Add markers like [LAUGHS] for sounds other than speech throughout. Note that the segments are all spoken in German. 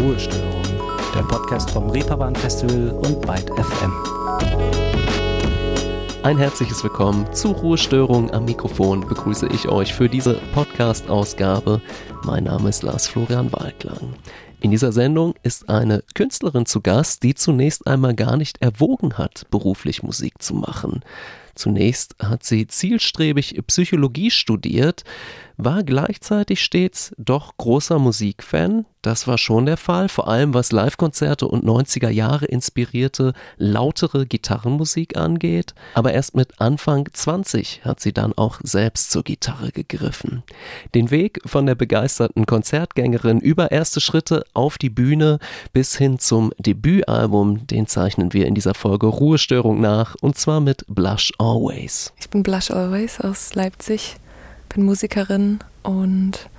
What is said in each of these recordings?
Ruhestörung, der Podcast vom Reeperbahn Festival und Byte FM. Ein herzliches Willkommen zu Ruhestörung am Mikrofon begrüße ich euch für diese Podcast-Ausgabe. Mein Name ist Lars Florian Waldlang. In dieser Sendung ist eine Künstlerin zu Gast, die zunächst einmal gar nicht erwogen hat, beruflich Musik zu machen. Zunächst hat sie zielstrebig Psychologie studiert, war gleichzeitig stets doch großer Musikfan. Das war schon der Fall, vor allem was Livekonzerte und 90er Jahre inspirierte, lautere Gitarrenmusik angeht. Aber erst mit Anfang 20 hat sie dann auch selbst zur Gitarre gegriffen. Den Weg von der begeisterten Konzertgängerin über erste Schritte auf die Bühne bis hin zum Debütalbum, den zeichnen wir in dieser Folge Ruhestörung nach und zwar mit Blush Always. Ich bin Blush Always aus Leipzig bin Musikerin und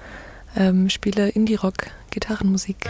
ähm, spiele Indie-Rock-Gitarrenmusik.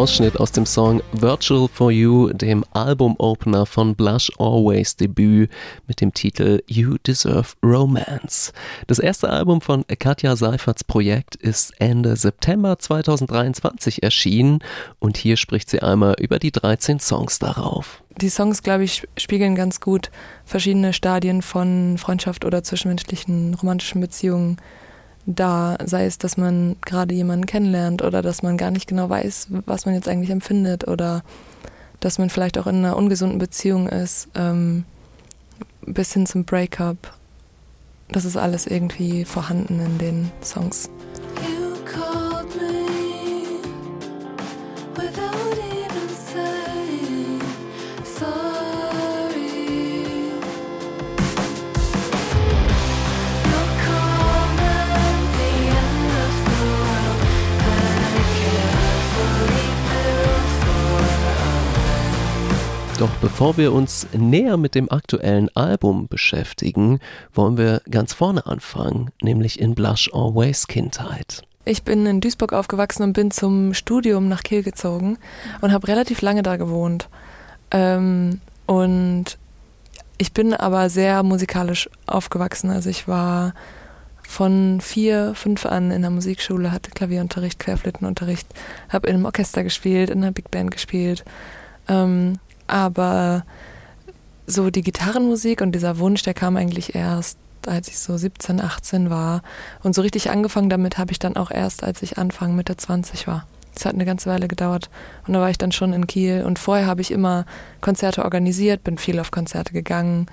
Ausschnitt aus dem Song Virtual for You, dem Albumopener von Blush Always Debüt mit dem Titel You Deserve Romance. Das erste Album von Katja Seiferts Projekt ist Ende September 2023 erschienen und hier spricht sie einmal über die 13 Songs darauf. Die Songs, glaube ich, spiegeln ganz gut verschiedene Stadien von Freundschaft oder zwischenmenschlichen romantischen Beziehungen da, sei es, dass man gerade jemanden kennenlernt oder dass man gar nicht genau weiß, was man jetzt eigentlich empfindet oder dass man vielleicht auch in einer ungesunden Beziehung ist, ähm, bis hin zum Breakup. Das ist alles irgendwie vorhanden in den Songs. Doch bevor wir uns näher mit dem aktuellen Album beschäftigen, wollen wir ganz vorne anfangen, nämlich in Blush Always Kindheit. Ich bin in Duisburg aufgewachsen und bin zum Studium nach Kiel gezogen und habe relativ lange da gewohnt. Ähm, und ich bin aber sehr musikalisch aufgewachsen. Also ich war von vier, fünf an in der Musikschule, hatte Klavierunterricht, Querflötenunterricht, habe in einem Orchester gespielt, in einer Big Band gespielt. Ähm, aber so die Gitarrenmusik und dieser Wunsch, der kam eigentlich erst, als ich so 17, 18 war. Und so richtig angefangen damit habe ich dann auch erst, als ich Anfang Mitte 20 war. Das hat eine ganze Weile gedauert. Und da war ich dann schon in Kiel. Und vorher habe ich immer Konzerte organisiert, bin viel auf Konzerte gegangen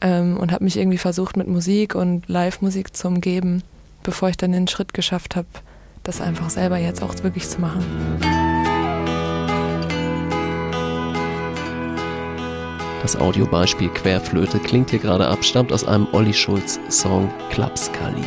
ähm, und habe mich irgendwie versucht, mit Musik und Live-Musik zu umgeben, bevor ich dann den Schritt geschafft habe, das einfach selber jetzt auch wirklich zu machen. Das Audiobeispiel Querflöte klingt hier gerade ab, stammt aus einem Olli Schulz Song Klapskali.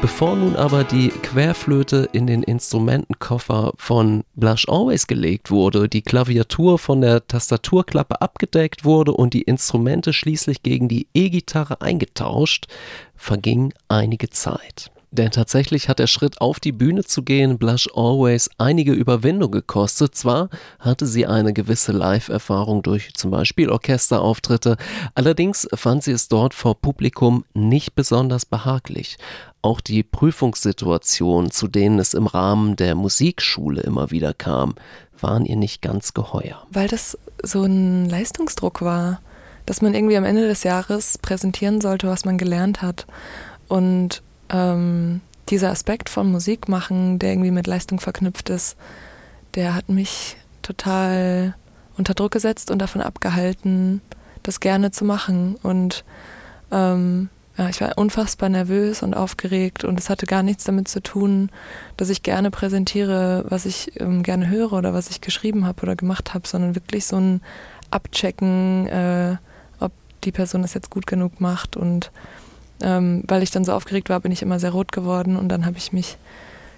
Bevor nun aber die Querflöte in den Instrumentenkoffer von Blush Always gelegt wurde, die Klaviatur von der Tastaturklappe abgedeckt wurde und die Instrumente schließlich gegen die E-Gitarre eingetauscht, verging einige Zeit. Denn tatsächlich hat der Schritt auf die Bühne zu gehen Blush Always einige Überwindung gekostet. Zwar hatte sie eine gewisse Live-Erfahrung durch zum Beispiel Orchesterauftritte, allerdings fand sie es dort vor Publikum nicht besonders behaglich. Auch die Prüfungssituationen, zu denen es im Rahmen der Musikschule immer wieder kam, waren ihr nicht ganz geheuer. Weil das so ein Leistungsdruck war, dass man irgendwie am Ende des Jahres präsentieren sollte, was man gelernt hat. Und ähm, dieser Aspekt von Musik machen, der irgendwie mit Leistung verknüpft ist, der hat mich total unter Druck gesetzt und davon abgehalten, das gerne zu machen. Und ähm, ja, ich war unfassbar nervös und aufgeregt und es hatte gar nichts damit zu tun, dass ich gerne präsentiere, was ich ähm, gerne höre oder was ich geschrieben habe oder gemacht habe, sondern wirklich so ein Abchecken, äh, ob die Person es jetzt gut genug macht und ähm, weil ich dann so aufgeregt war, bin ich immer sehr rot geworden und dann habe ich mich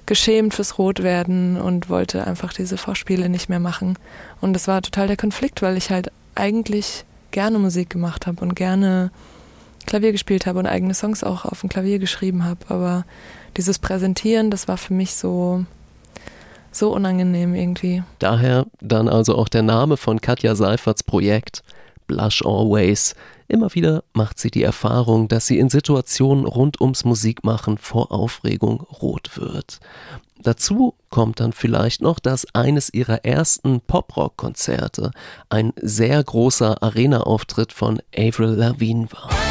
geschämt fürs Rotwerden und wollte einfach diese Vorspiele nicht mehr machen. Und das war total der Konflikt, weil ich halt eigentlich gerne Musik gemacht habe und gerne Klavier gespielt habe und eigene Songs auch auf dem Klavier geschrieben habe. Aber dieses Präsentieren, das war für mich so, so unangenehm irgendwie. Daher dann also auch der Name von Katja Seiferts Projekt Blush Always. Immer wieder macht sie die Erfahrung, dass sie in Situationen rund ums Musikmachen vor Aufregung rot wird. Dazu kommt dann vielleicht noch, dass eines ihrer ersten Poprock-Konzerte ein sehr großer Arena-Auftritt von Avril Lavigne war.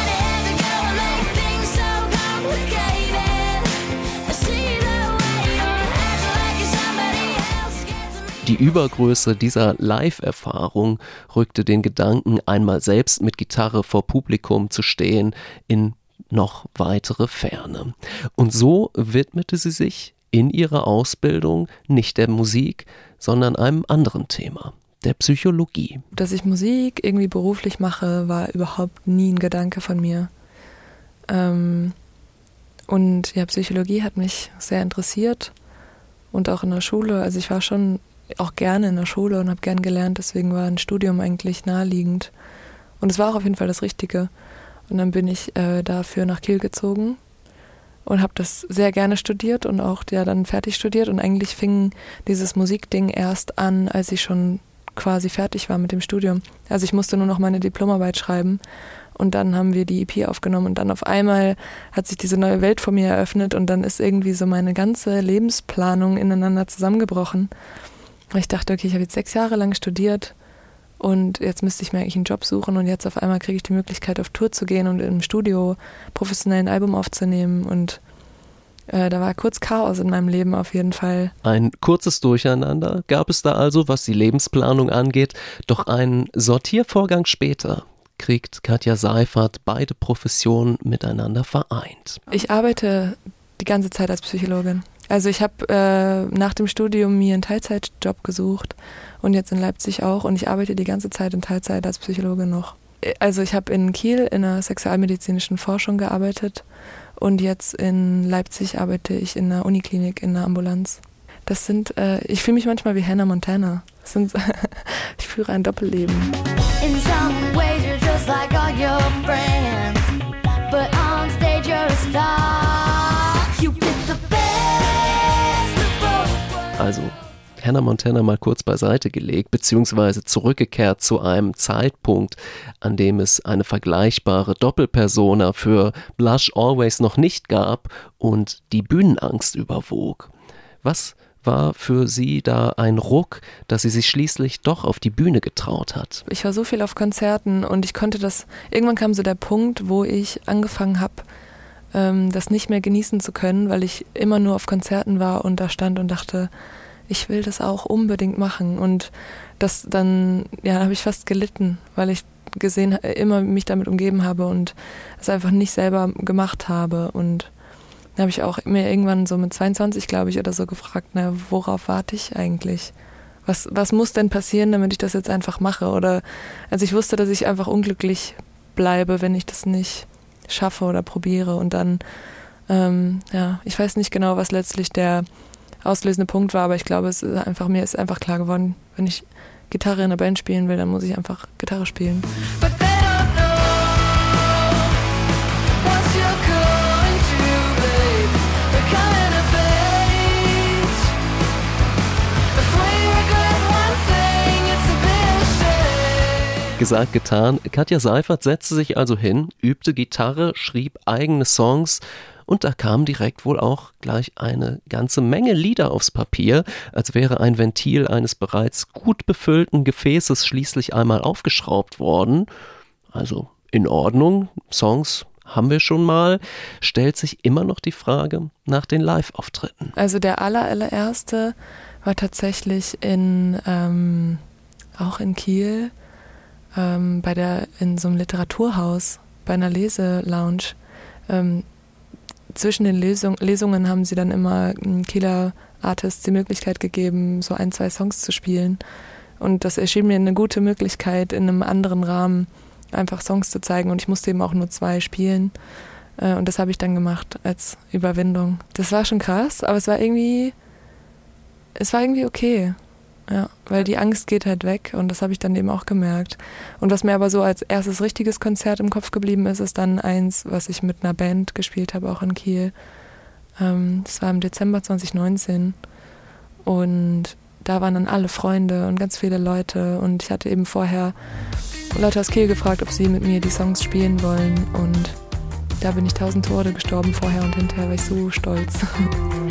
Die Übergröße dieser Live-Erfahrung rückte den Gedanken, einmal selbst mit Gitarre vor Publikum zu stehen, in noch weitere Ferne. Und so widmete sie sich in ihrer Ausbildung nicht der Musik, sondern einem anderen Thema, der Psychologie. Dass ich Musik irgendwie beruflich mache, war überhaupt nie ein Gedanke von mir. Ähm, und ja, Psychologie hat mich sehr interessiert und auch in der Schule. Also ich war schon auch gerne in der Schule und habe gern gelernt, deswegen war ein Studium eigentlich naheliegend. Und es war auch auf jeden Fall das Richtige. Und dann bin ich äh, dafür nach Kiel gezogen und habe das sehr gerne studiert und auch ja dann fertig studiert. Und eigentlich fing dieses Musikding erst an, als ich schon quasi fertig war mit dem Studium. Also ich musste nur noch meine Diplomarbeit schreiben und dann haben wir die EP aufgenommen und dann auf einmal hat sich diese neue Welt vor mir eröffnet und dann ist irgendwie so meine ganze Lebensplanung ineinander zusammengebrochen. Ich dachte, okay, ich habe jetzt sechs Jahre lang studiert und jetzt müsste ich mir eigentlich einen Job suchen und jetzt auf einmal kriege ich die Möglichkeit, auf Tour zu gehen und im Studio professionell ein Album aufzunehmen und äh, da war kurz Chaos in meinem Leben auf jeden Fall. Ein kurzes Durcheinander gab es da also, was die Lebensplanung angeht, doch einen Sortiervorgang später kriegt Katja Seifert beide Professionen miteinander vereint. Ich arbeite die ganze Zeit als Psychologin. Also ich habe äh, nach dem Studium mir einen Teilzeitjob gesucht und jetzt in Leipzig auch und ich arbeite die ganze Zeit in Teilzeit als Psychologe noch. Also ich habe in Kiel in einer sexualmedizinischen Forschung gearbeitet und jetzt in Leipzig arbeite ich in einer Uniklinik in einer Ambulanz. Das sind, äh, ich fühle mich manchmal wie Hannah Montana. Sind, [LAUGHS] ich führe ein Doppelleben. In some ways you're just like all your friends, but on Hannah Montana mal kurz beiseite gelegt, beziehungsweise zurückgekehrt zu einem Zeitpunkt, an dem es eine vergleichbare Doppelpersona für Blush Always noch nicht gab und die Bühnenangst überwog. Was war für sie da ein Ruck, dass sie sich schließlich doch auf die Bühne getraut hat? Ich war so viel auf Konzerten und ich konnte das, irgendwann kam so der Punkt, wo ich angefangen habe, ähm, das nicht mehr genießen zu können, weil ich immer nur auf Konzerten war und da stand und dachte, ich will das auch unbedingt machen. Und das dann, ja, habe ich fast gelitten, weil ich gesehen, immer mich damit umgeben habe und es einfach nicht selber gemacht habe. Und dann habe ich auch mir irgendwann so mit 22, glaube ich, oder so gefragt, na, worauf warte ich eigentlich? Was, was muss denn passieren, damit ich das jetzt einfach mache? Oder, also ich wusste, dass ich einfach unglücklich bleibe, wenn ich das nicht schaffe oder probiere. Und dann, ähm, ja, ich weiß nicht genau, was letztlich der auslösende Punkt war, aber ich glaube, es ist einfach, mir ist einfach klar geworden, wenn ich Gitarre in einer Band spielen will, dann muss ich einfach Gitarre spielen. Gesagt, getan. Katja Seifert setzte sich also hin, übte Gitarre, schrieb eigene Songs und da kam direkt wohl auch gleich eine ganze Menge Lieder aufs Papier, als wäre ein Ventil eines bereits gut befüllten Gefäßes schließlich einmal aufgeschraubt worden. Also in Ordnung, Songs haben wir schon mal, stellt sich immer noch die Frage nach den Live-Auftritten. Also der allererste war tatsächlich in ähm, auch in Kiel ähm, bei der, in so einem Literaturhaus, bei einer Leselounge. Ähm, zwischen den Lesung, Lesungen haben sie dann immer Kieler Artists die Möglichkeit gegeben, so ein, zwei Songs zu spielen. Und das erschien mir eine gute Möglichkeit, in einem anderen Rahmen einfach Songs zu zeigen. Und ich musste eben auch nur zwei spielen. Äh, und das habe ich dann gemacht als Überwindung. Das war schon krass, aber es war irgendwie, es war irgendwie okay. Ja, weil die Angst geht halt weg und das habe ich dann eben auch gemerkt. Und was mir aber so als erstes richtiges Konzert im Kopf geblieben ist, ist dann eins, was ich mit einer Band gespielt habe, auch in Kiel. Ähm, das war im Dezember 2019. Und da waren dann alle Freunde und ganz viele Leute. Und ich hatte eben vorher Leute aus Kiel gefragt, ob sie mit mir die Songs spielen wollen. Und da bin ich tausend Tode gestorben vorher und hinterher war ich so stolz. [LAUGHS]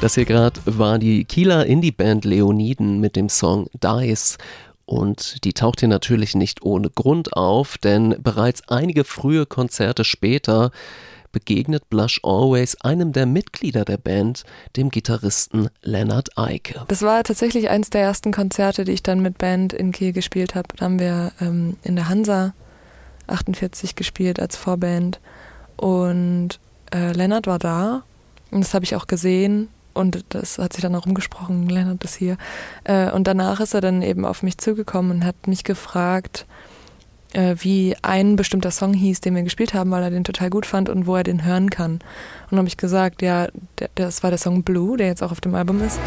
Das hier gerade war die Kieler Indie-Band Leoniden mit dem Song Dice. Und die taucht hier natürlich nicht ohne Grund auf, denn bereits einige frühe Konzerte später begegnet Blush Always einem der Mitglieder der Band, dem Gitarristen Leonard Eike. Das war tatsächlich eins der ersten Konzerte, die ich dann mit Band in Kiel gespielt habe. Da haben wir ähm, in der Hansa 48 gespielt als Vorband und äh, Lennart war da und das habe ich auch gesehen und das hat sich dann auch rumgesprochen, Lennart ist hier. Äh, und danach ist er dann eben auf mich zugekommen und hat mich gefragt, äh, wie ein bestimmter Song hieß, den wir gespielt haben, weil er den total gut fand und wo er den hören kann. Und dann habe ich gesagt, ja, das war der Song Blue, der jetzt auch auf dem Album ist.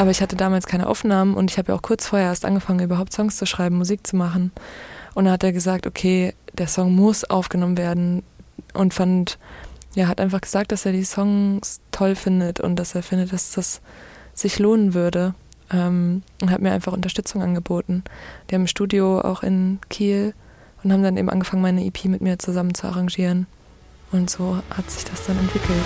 Aber ich hatte damals keine Aufnahmen und ich habe ja auch kurz vorher erst angefangen, überhaupt Songs zu schreiben, Musik zu machen. Und dann hat er gesagt, okay, der Song muss aufgenommen werden und fand, ja, hat einfach gesagt, dass er die Songs toll findet und dass er findet, dass das sich lohnen würde. Ähm, und hat mir einfach Unterstützung angeboten. Die haben ein Studio auch in Kiel und haben dann eben angefangen, meine EP mit mir zusammen zu arrangieren. Und so hat sich das dann entwickelt.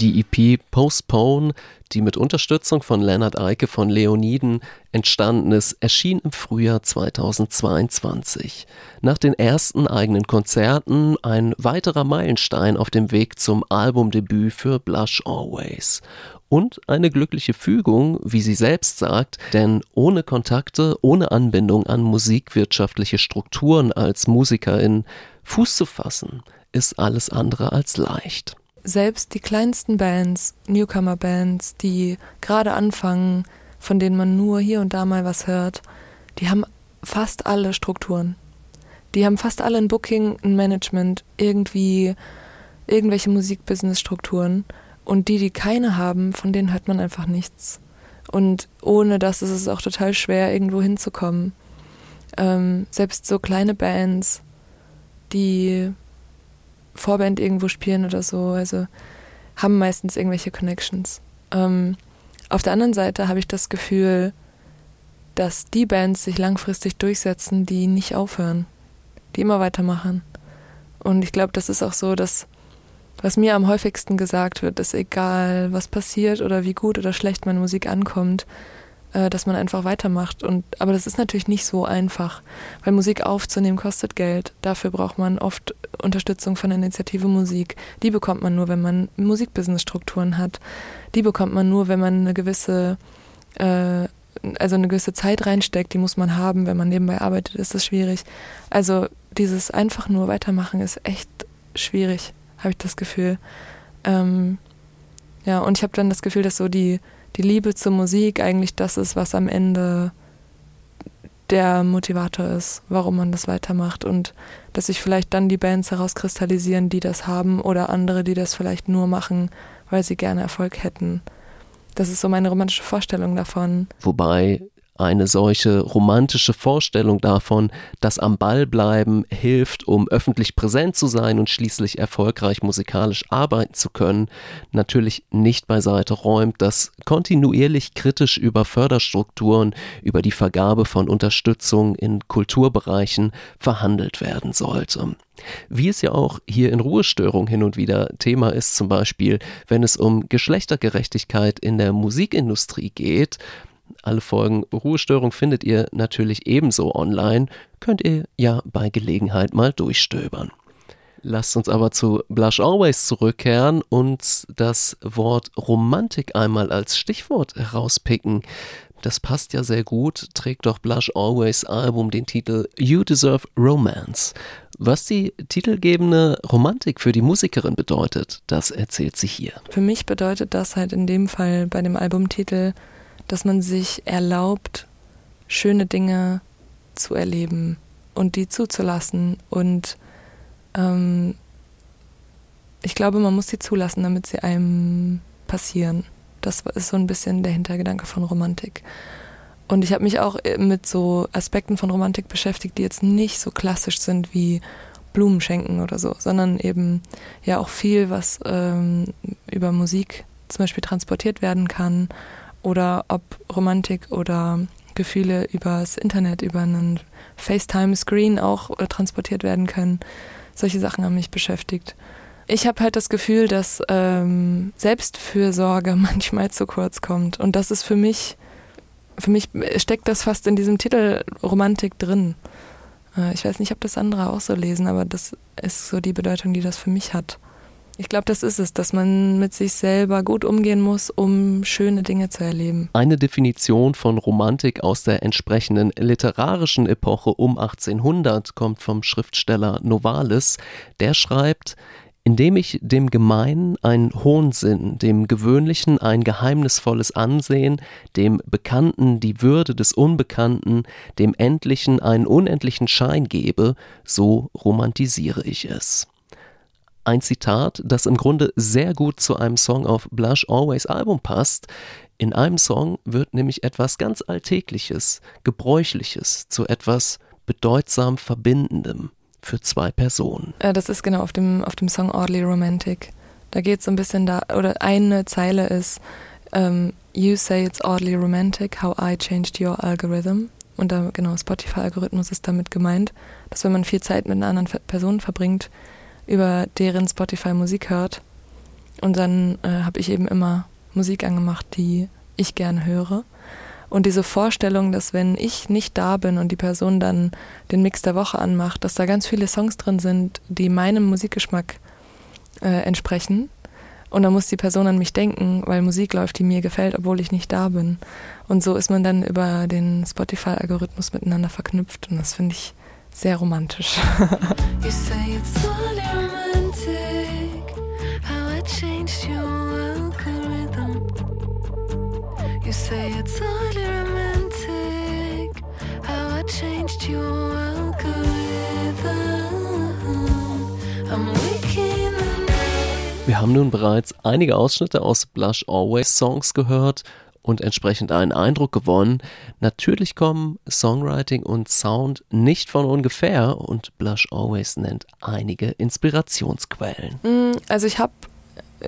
Die EP Postpone, die mit Unterstützung von Leonard Eike von Leoniden entstanden ist, erschien im Frühjahr 2022. Nach den ersten eigenen Konzerten ein weiterer Meilenstein auf dem Weg zum Albumdebüt für Blush Always. Und eine glückliche Fügung, wie sie selbst sagt, denn ohne Kontakte, ohne Anbindung an musikwirtschaftliche Strukturen als Musikerin Fuß zu fassen, ist alles andere als leicht selbst die kleinsten Bands, Newcomer-Bands, die gerade anfangen, von denen man nur hier und da mal was hört, die haben fast alle Strukturen. Die haben fast alle ein Booking, ein Management, irgendwie irgendwelche Musikbusiness-Strukturen. Und die, die keine haben, von denen hört man einfach nichts. Und ohne das ist es auch total schwer, irgendwo hinzukommen. Ähm, selbst so kleine Bands, die Vorband irgendwo spielen oder so. Also haben meistens irgendwelche Connections. Ähm, auf der anderen Seite habe ich das Gefühl, dass die Bands sich langfristig durchsetzen, die nicht aufhören, die immer weitermachen. Und ich glaube, das ist auch so, dass was mir am häufigsten gesagt wird, ist egal, was passiert oder wie gut oder schlecht meine Musik ankommt, dass man einfach weitermacht. Und, aber das ist natürlich nicht so einfach, weil Musik aufzunehmen kostet Geld. Dafür braucht man oft Unterstützung von der Initiative Musik. Die bekommt man nur, wenn man Musikbusiness-Strukturen hat. Die bekommt man nur, wenn man eine gewisse, äh, also eine gewisse Zeit reinsteckt. Die muss man haben. Wenn man nebenbei arbeitet, ist das schwierig. Also dieses einfach nur weitermachen ist echt schwierig, habe ich das Gefühl. Ähm, ja, und ich habe dann das Gefühl, dass so die die Liebe zur Musik eigentlich das ist, was am Ende der Motivator ist, warum man das weitermacht und dass sich vielleicht dann die Bands herauskristallisieren, die das haben oder andere, die das vielleicht nur machen, weil sie gerne Erfolg hätten. Das ist so meine romantische Vorstellung davon. Wobei eine solche romantische Vorstellung davon, dass am Ball bleiben hilft, um öffentlich präsent zu sein und schließlich erfolgreich musikalisch arbeiten zu können, natürlich nicht beiseite räumt, dass kontinuierlich kritisch über Förderstrukturen, über die Vergabe von Unterstützung in Kulturbereichen verhandelt werden sollte. Wie es ja auch hier in Ruhestörung hin und wieder Thema ist, zum Beispiel, wenn es um Geschlechtergerechtigkeit in der Musikindustrie geht, alle Folgen Ruhestörung findet ihr natürlich ebenso online, könnt ihr ja bei Gelegenheit mal durchstöbern. Lasst uns aber zu Blush Always zurückkehren und das Wort Romantik einmal als Stichwort herauspicken. Das passt ja sehr gut, trägt doch Blush Always Album den Titel You Deserve Romance. Was die titelgebende Romantik für die Musikerin bedeutet, das erzählt sie hier. Für mich bedeutet das halt in dem Fall bei dem Albumtitel, dass man sich erlaubt, schöne Dinge zu erleben und die zuzulassen. Und ähm, ich glaube, man muss sie zulassen, damit sie einem passieren. Das ist so ein bisschen der Hintergedanke von Romantik. Und ich habe mich auch äh, mit so Aspekten von Romantik beschäftigt, die jetzt nicht so klassisch sind wie Blumen schenken oder so, sondern eben ja auch viel, was ähm, über Musik zum Beispiel transportiert werden kann oder ob Romantik oder Gefühle übers Internet, über einen FaceTime-Screen auch äh, transportiert werden können. Solche Sachen haben mich beschäftigt. Ich habe halt das Gefühl, dass ähm, Selbstfürsorge [LAUGHS] manchmal zu kurz kommt. Und das ist für mich, für mich steckt das fast in diesem Titel Romantik drin. Äh, ich weiß nicht, ob das andere auch so lesen, aber das ist so die Bedeutung, die das für mich hat. Ich glaube, das ist es, dass man mit sich selber gut umgehen muss, um schöne Dinge zu erleben. Eine Definition von Romantik aus der entsprechenden literarischen Epoche um 1800 kommt vom Schriftsteller Novalis. Der schreibt, indem ich dem Gemeinen einen hohen Sinn, dem Gewöhnlichen ein geheimnisvolles Ansehen, dem Bekannten die Würde des Unbekannten, dem Endlichen einen unendlichen Schein gebe, so romantisiere ich es. Ein Zitat, das im Grunde sehr gut zu einem Song auf Blush Always Album passt. In einem Song wird nämlich etwas ganz Alltägliches, Gebräuchliches zu etwas bedeutsam Verbindendem für zwei Personen. Äh, das ist genau auf dem, auf dem Song Oddly Romantic. Da geht es so ein bisschen da, oder eine Zeile ist, um, ähm, You say it's oddly romantic, how I changed your algorithm. Und da, genau, Spotify-Algorithmus ist damit gemeint, dass wenn man viel Zeit mit einer anderen Person verbringt, über deren Spotify Musik hört. Und dann äh, habe ich eben immer Musik angemacht, die ich gerne höre. Und diese Vorstellung, dass wenn ich nicht da bin und die Person dann den Mix der Woche anmacht, dass da ganz viele Songs drin sind, die meinem Musikgeschmack äh, entsprechen. Und dann muss die Person an mich denken, weil Musik läuft, die mir gefällt, obwohl ich nicht da bin. Und so ist man dann über den Spotify-Algorithmus miteinander verknüpft. Und das finde ich sehr romantisch. [LAUGHS] you say it's only romantic, how I changed your algorithm. You say it's only romantic, how I changed your algorithm. I'm waking Wir haben nun bereits einige Ausschnitte aus Blush Always Songs gehört und entsprechend einen Eindruck gewonnen. Natürlich kommen Songwriting und Sound nicht von ungefähr und Blush Always nennt einige Inspirationsquellen. Mm, also ich habe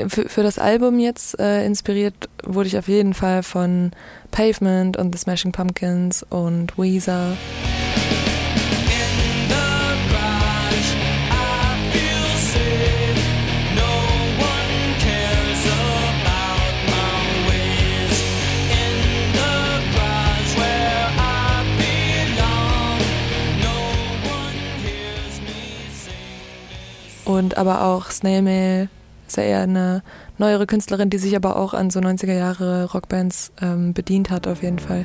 für, für, das Album jetzt äh, inspiriert wurde ich auf jeden Fall von Pavement und The Smashing Pumpkins und Weezer. Und aber auch Snail Mail ist ja eher eine neuere Künstlerin, die sich aber auch an so 90er Jahre Rockbands ähm, bedient hat auf jeden Fall.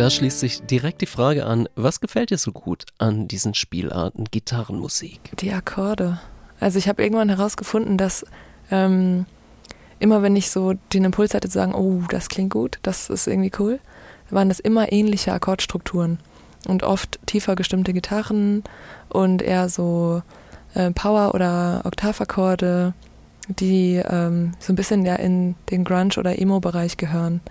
Da schließt sich direkt die Frage an, was gefällt dir so gut an diesen Spielarten Gitarrenmusik? Die Akkorde. Also ich habe irgendwann herausgefunden, dass ähm, immer wenn ich so den Impuls hatte zu sagen, oh, das klingt gut, das ist irgendwie cool, waren das immer ähnliche Akkordstrukturen und oft tiefer gestimmte Gitarren und eher so äh, Power- oder Oktavakkorde, die ähm, so ein bisschen ja in den Grunge- oder Emo-Bereich gehören.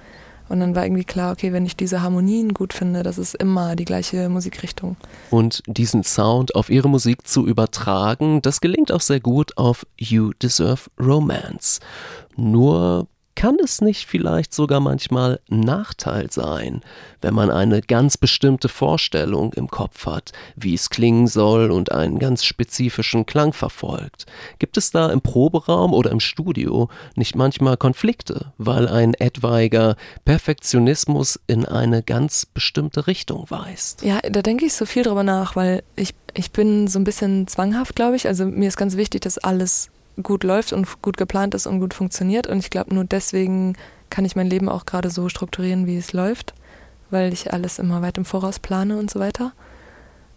Und dann war irgendwie klar, okay, wenn ich diese Harmonien gut finde, das ist immer die gleiche Musikrichtung. Und diesen Sound auf ihre Musik zu übertragen, das gelingt auch sehr gut auf You Deserve Romance. Nur kann es nicht vielleicht sogar manchmal Nachteil sein, wenn man eine ganz bestimmte Vorstellung im Kopf hat, wie es klingen soll und einen ganz spezifischen Klang verfolgt? Gibt es da im Proberaum oder im Studio nicht manchmal Konflikte, weil ein etwaiger Perfektionismus in eine ganz bestimmte Richtung weist? Ja, da denke ich so viel drüber nach, weil ich, ich bin so ein bisschen zwanghaft, glaube ich. Also mir ist ganz wichtig, dass alles gut läuft und gut geplant ist und gut funktioniert. Und ich glaube, nur deswegen kann ich mein Leben auch gerade so strukturieren, wie es läuft, weil ich alles immer weit im Voraus plane und so weiter.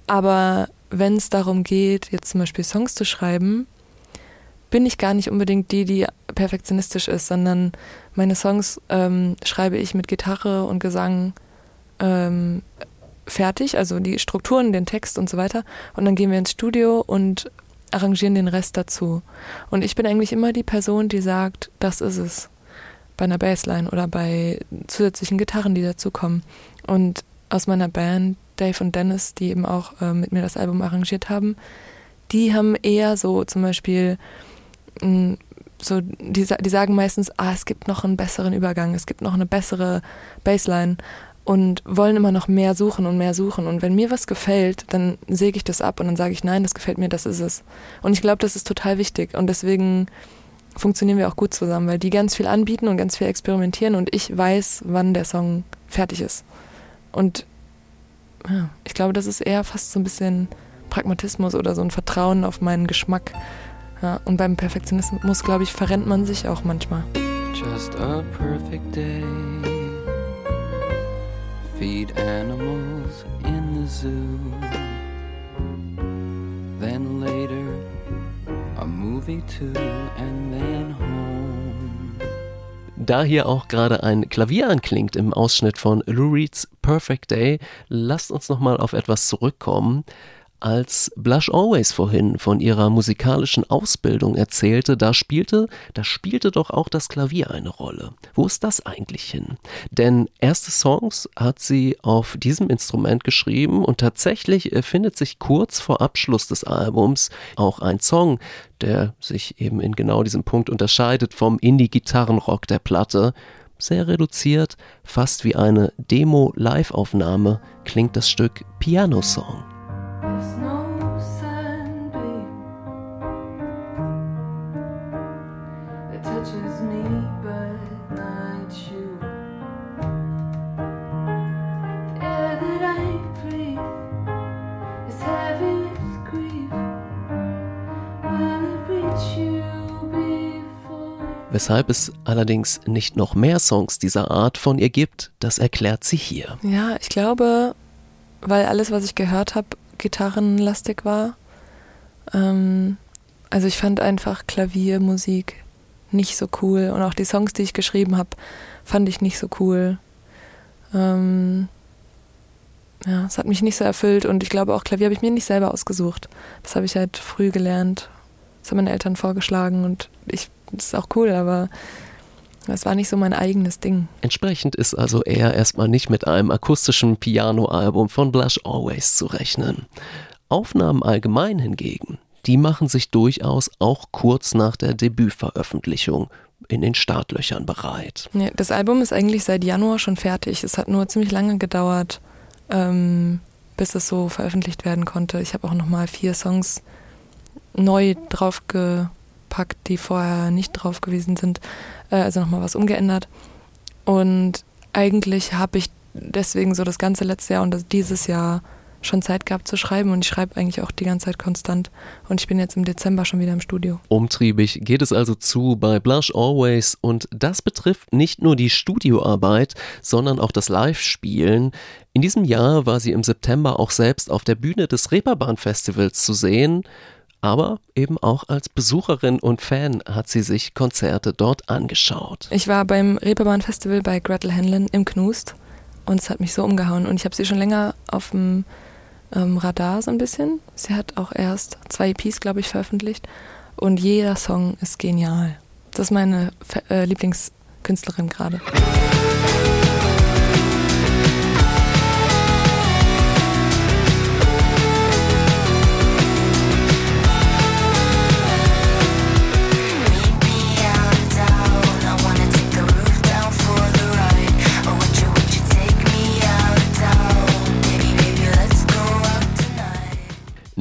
Aber wenn es darum geht, jetzt zum Beispiel Songs zu schreiben, bin ich gar nicht unbedingt die, die perfektionistisch ist, sondern meine Songs ähm, schreibe ich mit Gitarre und Gesang ähm, fertig, also die Strukturen, den Text und so weiter. Und dann gehen wir ins Studio und arrangieren den Rest dazu. Und ich bin eigentlich immer die Person, die sagt, das ist es. Bei einer Bassline oder bei zusätzlichen Gitarren, die dazukommen. Und aus meiner Band, Dave und Dennis, die eben auch äh, mit mir das Album arrangiert haben, die haben eher so zum Beispiel, mh, mm, so, die, die sagen meistens, ah, es gibt noch einen besseren Übergang, es gibt noch eine bessere Bassline und wollen immer noch mehr suchen und mehr suchen. Und wenn mir was gefällt, dann säge ich das ab und dann sage ich, nein, das gefällt mir, das ist es. Und ich glaube, das ist total wichtig. Und deswegen funktionieren wir auch gut zusammen, weil die ganz viel anbieten und ganz viel experimentieren und ich weiß, wann der Song fertig ist. Und ja, ich glaube, das ist eher fast so ein bisschen Pragmatismus oder so ein Vertrauen auf meinen Geschmack. Ja, und beim Perfektionismus, glaube ich, verrennt man sich auch manchmal. Just a perfect day feed animals in the zoo. Then later, a movie too, and then home. Da hier auch gerade ein Klavier anklingt im Ausschnitt von Lou Reed's Perfect Day, lasst uns nochmal auf etwas zurückkommen. Als Blush Always vorhin von ihrer musikalischen Ausbildung erzählte, da spielte, da spielte doch auch das Klavier eine Rolle. Wo ist das eigentlich hin? Denn erste Songs hat sie auf diesem Instrument geschrieben und tatsächlich findet sich kurz vor Abschluss des Albums auch ein Song, der sich eben in genau diesem Punkt unterscheidet vom Indie-Gitarrenrock der Platte sehr reduziert, fast wie eine Demo-Live-Aufnahme, klingt das Stück Piano Song. Weshalb es allerdings nicht noch mehr Songs dieser Art von ihr gibt, das erklärt sie hier. Ja, ich glaube, weil alles, was ich gehört habe, gitarrenlastig war. Ähm, also ich fand einfach Klaviermusik nicht so cool und auch die Songs, die ich geschrieben habe, fand ich nicht so cool. Ähm, ja, es hat mich nicht so erfüllt und ich glaube auch Klavier habe ich mir nicht selber ausgesucht. Das habe ich halt früh gelernt. Das haben meine Eltern vorgeschlagen und ich das ist auch cool, aber das war nicht so mein eigenes Ding. Entsprechend ist also eher erstmal nicht mit einem akustischen Piano-Album von Blush Always zu rechnen. Aufnahmen allgemein hingegen, die machen sich durchaus auch kurz nach der Debütveröffentlichung in den Startlöchern bereit. Ja, das Album ist eigentlich seit Januar schon fertig. Es hat nur ziemlich lange gedauert, ähm, bis es so veröffentlicht werden konnte. Ich habe auch nochmal vier Songs neu drauf ge draufgepackt, die vorher nicht drauf gewesen sind. Äh, also nochmal was umgeändert. Und eigentlich habe ich deswegen so das ganze letzte Jahr und dieses Jahr schon Zeit gehabt zu schreiben und ich schreibe eigentlich auch die ganze Zeit konstant und ich bin jetzt im Dezember schon wieder im Studio. Umtriebig geht es also zu bei Blush Always und das betrifft nicht nur die Studioarbeit, sondern auch das Live-Spielen. In diesem Jahr war sie im September auch selbst auf der Bühne des Reeperbahn Festivals zu sehen aber eben auch als Besucherin und Fan hat sie sich Konzerte dort angeschaut. Ich war beim Reeperbahn Festival bei Gretel Hanlon im Knust und es hat mich so umgehauen und ich habe sie schon länger auf dem ähm, Radar so ein bisschen. Sie hat auch erst zwei EPs, glaube ich, veröffentlicht und jeder Song ist genial. Das ist meine äh, Lieblingskünstlerin gerade.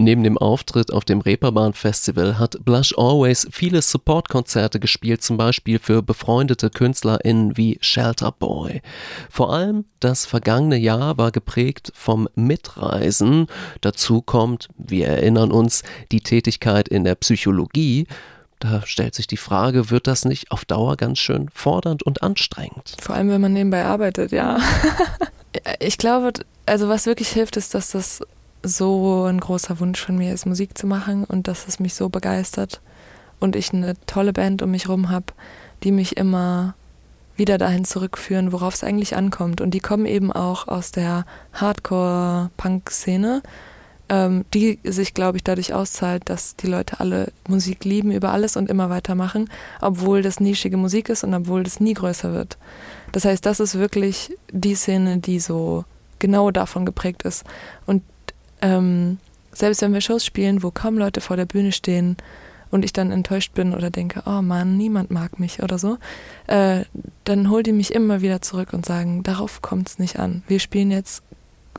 Neben dem Auftritt auf dem Reeperbahn Festival hat Blush Always viele Supportkonzerte gespielt, zum Beispiel für befreundete KünstlerInnen wie Shelter Boy. Vor allem das vergangene Jahr war geprägt vom Mitreisen. Dazu kommt, wir erinnern uns, die Tätigkeit in der Psychologie. Da stellt sich die Frage, wird das nicht auf Dauer ganz schön fordernd und anstrengend? Vor allem, wenn man nebenbei arbeitet, ja. [LAUGHS] ich glaube, also was wirklich hilft, ist, dass das so ein großer Wunsch von mir ist, Musik zu machen und dass es mich so begeistert und ich eine tolle Band um mich rum habe, die mich immer wieder dahin zurückführen, worauf es eigentlich ankommt. Und die kommen eben auch aus der Hardcore-Punk-Szene, ähm, die sich, glaube ich, dadurch auszahlt, dass die Leute alle Musik lieben über alles und immer weitermachen, obwohl das nischige Musik ist und obwohl das nie größer wird. Das heißt, das ist wirklich die Szene, die so genau davon geprägt ist. Und ähm, selbst wenn wir Shows spielen, wo kaum Leute vor der Bühne stehen und ich dann enttäuscht bin oder denke, oh Mann, niemand mag mich oder so, äh, dann holen die mich immer wieder zurück und sagen, darauf kommt es nicht an. Wir spielen jetzt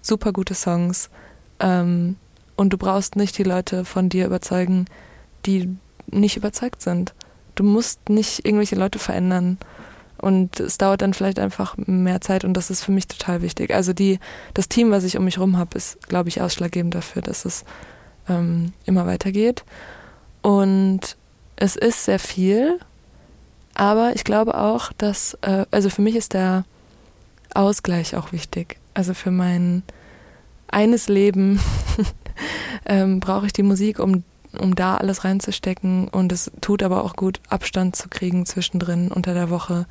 super gute Songs ähm, und du brauchst nicht die Leute von dir überzeugen, die nicht überzeugt sind. Du musst nicht irgendwelche Leute verändern. Und es dauert dann vielleicht einfach mehr Zeit und das ist für mich total wichtig. Also die, das Team, was ich um mich herum habe, ist, glaube ich, ausschlaggebend dafür, dass es ähm, immer weitergeht. Und es ist sehr viel, aber ich glaube auch, dass, äh, also für mich ist der Ausgleich auch wichtig. Also für mein eines Leben [LAUGHS] ähm, brauche ich die Musik, um, um da alles reinzustecken. Und es tut aber auch gut, Abstand zu kriegen zwischendrin unter der Woche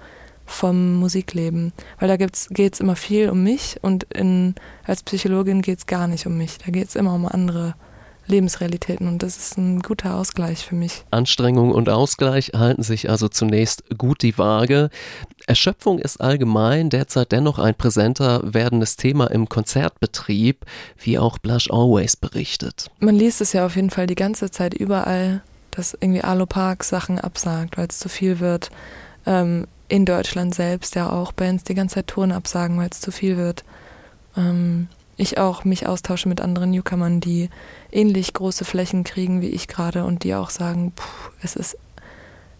vom Musikleben. Weil da geht es immer viel um mich und in, als Psychologin geht es gar nicht um mich. Da geht es immer um andere Lebensrealitäten und das ist ein guter Ausgleich für mich. Anstrengung und Ausgleich halten sich also zunächst gut die Waage. Erschöpfung ist allgemein derzeit dennoch ein präsenter werdendes Thema im Konzertbetrieb, wie auch Blush Always berichtet. Man liest es ja auf jeden Fall die ganze Zeit überall, dass irgendwie Alo Park Sachen absagt, weil es zu viel wird. Ähm, in Deutschland selbst ja auch Bands die ganze Zeit Touren absagen, weil es zu viel wird. Ähm, ich auch mich austausche mit anderen Newcomern, die ähnlich große Flächen kriegen wie ich gerade und die auch sagen, puh, es ist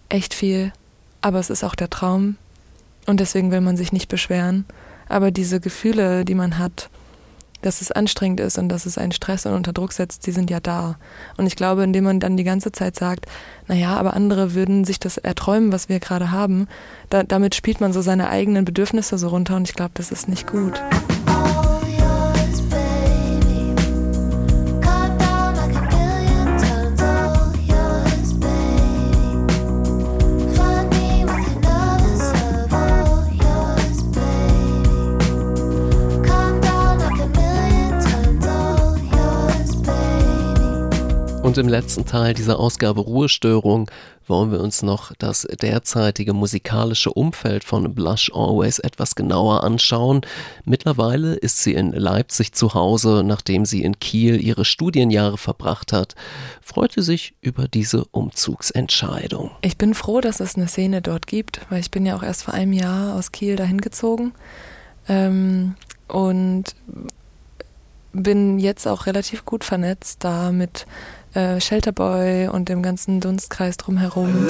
echt viel, aber es ist auch der Traum und deswegen will man sich nicht beschweren. Aber diese Gefühle, die man hat, dass es anstrengend ist und dass es einen Stress und unter Druck setzt, die sind ja da. Und ich glaube, indem man dann die ganze Zeit sagt, naja, aber andere würden sich das erträumen, was wir gerade haben, da, damit spielt man so seine eigenen Bedürfnisse so runter und ich glaube, das ist nicht gut. Im letzten Teil dieser Ausgabe Ruhestörung wollen wir uns noch das derzeitige musikalische Umfeld von Blush Always etwas genauer anschauen. Mittlerweile ist sie in Leipzig zu Hause, nachdem sie in Kiel ihre Studienjahre verbracht hat, freut sie sich über diese Umzugsentscheidung. Ich bin froh, dass es eine Szene dort gibt, weil ich bin ja auch erst vor einem Jahr aus Kiel dahin gezogen. Ähm, und bin jetzt auch relativ gut vernetzt da mit äh, Shelterboy und dem ganzen Dunstkreis drumherum.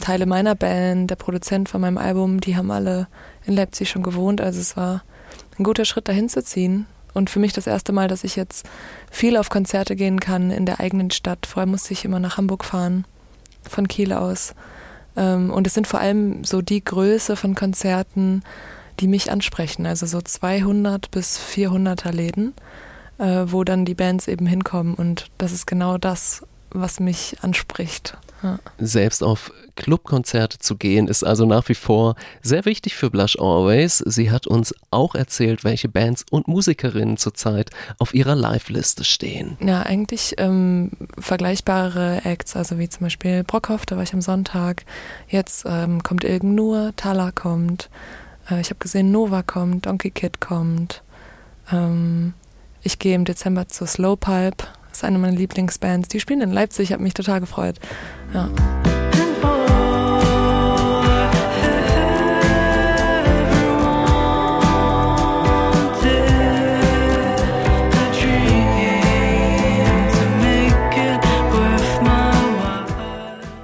Teile meiner Band, der Produzent von meinem Album, die haben alle in Leipzig schon gewohnt. Also es war ein guter Schritt dahin zu ziehen. Und für mich das erste Mal, dass ich jetzt viel auf Konzerte gehen kann in der eigenen Stadt. Vorher musste ich immer nach Hamburg fahren von Kiel aus. Ähm, und es sind vor allem so die Größe von Konzerten, die mich ansprechen. Also so 200 bis 400er Läden, äh, wo dann die Bands eben hinkommen. Und das ist genau das, was mich anspricht. Selbst auf Clubkonzerte zu gehen, ist also nach wie vor sehr wichtig für Blush Always. Sie hat uns auch erzählt, welche Bands und Musikerinnen zurzeit auf ihrer Live-Liste stehen. Ja, eigentlich ähm, vergleichbare Acts, also wie zum Beispiel Brockhoff, da war ich am Sonntag. Jetzt ähm, kommt Ilgen Nur, Tala kommt. Äh, ich habe gesehen, Nova kommt, Donkey Kid kommt. Ähm, ich gehe im Dezember zur Slow Pipe ist eine meiner Lieblingsbands. Die spielen in Leipzig, habe mich total gefreut. Ja.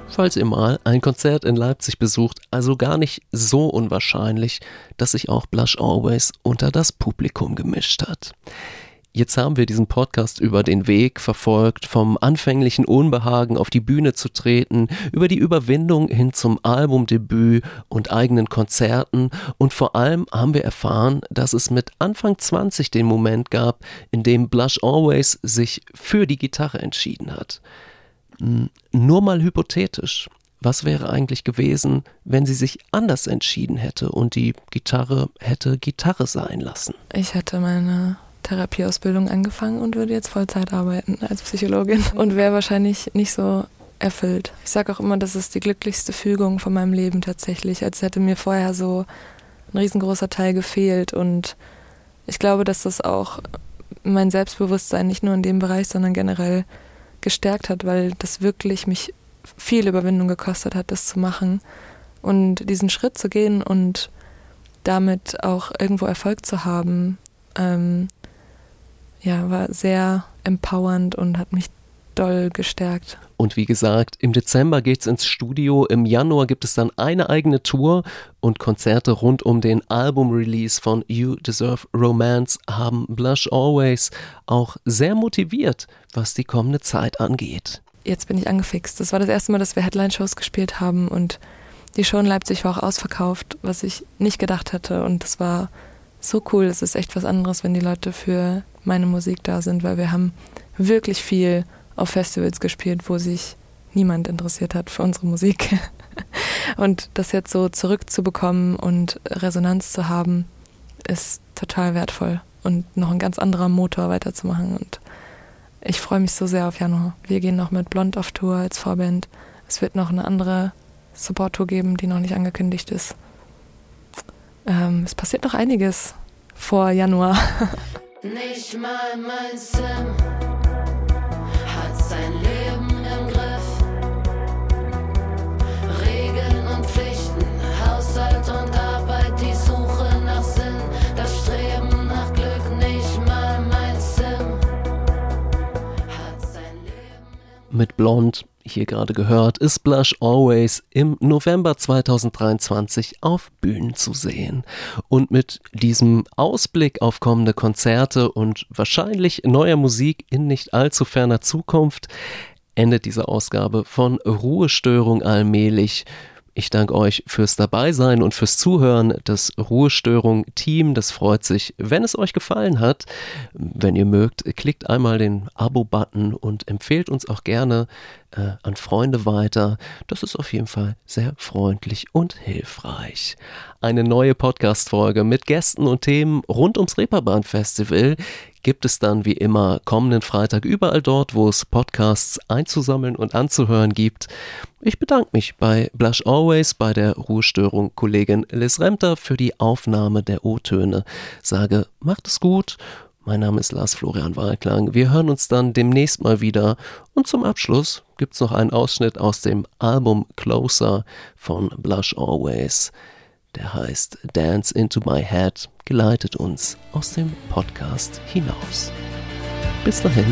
falls ihr mal ein Konzert in Leipzig besucht, also gar nicht so unwahrscheinlich, dass sich auch Blush Always unter das Publikum gemischt hat. Jetzt haben wir diesen Podcast über den Weg verfolgt, vom anfänglichen Unbehagen auf die Bühne zu treten, über die Überwindung hin zum Albumdebüt und eigenen Konzerten und vor allem haben wir erfahren, dass es mit Anfang 20 den Moment gab, in dem Blush Always sich für die Gitarre entschieden hat. Nur mal hypothetisch. Was wäre eigentlich gewesen, wenn sie sich anders entschieden hätte und die Gitarre hätte Gitarre sein lassen? Ich hätte meine Therapieausbildung angefangen und würde jetzt Vollzeit arbeiten als Psychologin und wäre wahrscheinlich nicht so erfüllt. Ich sage auch immer, das ist die glücklichste Fügung von meinem Leben tatsächlich, als hätte mir vorher so ein riesengroßer Teil gefehlt und ich glaube, dass das auch mein Selbstbewusstsein nicht nur in dem Bereich, sondern generell gestärkt hat, weil das wirklich mich viel Überwindung gekostet hat, das zu machen und diesen Schritt zu gehen und damit auch irgendwo Erfolg zu haben, ähm, ja, war sehr empowernd und hat mich doll gestärkt. Und wie gesagt, im Dezember geht's ins Studio, im Januar gibt es dann eine eigene Tour und Konzerte rund um den Album-Release von You Deserve Romance haben Blush Always auch sehr motiviert, was die kommende Zeit angeht. Jetzt bin ich angefixt. Das war das erste Mal, dass wir Headline-Shows gespielt haben und die Show in Leipzig war auch ausverkauft, was ich nicht gedacht hätte und das war so cool. Es ist echt was anderes, wenn die Leute für meine Musik da sind, weil wir haben wirklich viel auf Festivals gespielt, wo sich niemand interessiert hat für unsere Musik. [LAUGHS] Und das jetzt so zurückzubekommen und Resonanz zu haben, ist total wertvoll und noch ein ganz anderer Motor weiterzumachen. Und ich freue mich so sehr auf Januar. Wir gehen noch mit Blond auf Tour als Vorband. Es wird noch eine andere Support-Tour geben, die noch nicht angekündigt ist. Ähm, es passiert noch einiges vor Januar. [LAUGHS] Nicht mal mein Sim sein Leben im Griff. Regeln und Pflichten, Haushalt und Arbeit, die Suche nach Sinn, das Streben nach Glück, nicht mal mein Sim. Hat sein Leben Mit Blond hier gerade gehört, ist Blush Always im November 2023 auf Bühnen zu sehen. Und mit diesem Ausblick auf kommende Konzerte und wahrscheinlich neuer Musik in nicht allzu ferner Zukunft endet diese Ausgabe von Ruhestörung allmählich. Ich danke euch fürs Dabeisein und fürs Zuhören. Das Ruhestörung-Team, das freut sich, wenn es euch gefallen hat. Wenn ihr mögt, klickt einmal den Abo-Button und empfehlt uns auch gerne äh, an Freunde weiter. Das ist auf jeden Fall sehr freundlich und hilfreich. Eine neue Podcast-Folge mit Gästen und Themen rund ums Reeperbahn-Festival gibt es dann wie immer kommenden Freitag überall dort, wo es Podcasts einzusammeln und anzuhören gibt. Ich bedanke mich bei Blush Always, bei der Ruhestörung Kollegin Liz Remter für die Aufnahme der O-Töne. Sage, macht es gut. Mein Name ist Lars Florian Wahlklang. Wir hören uns dann demnächst mal wieder. Und zum Abschluss gibt es noch einen Ausschnitt aus dem Album Closer von Blush Always. Der heißt Dance into My Head geleitet uns aus dem Podcast hinaus. Bis dahin.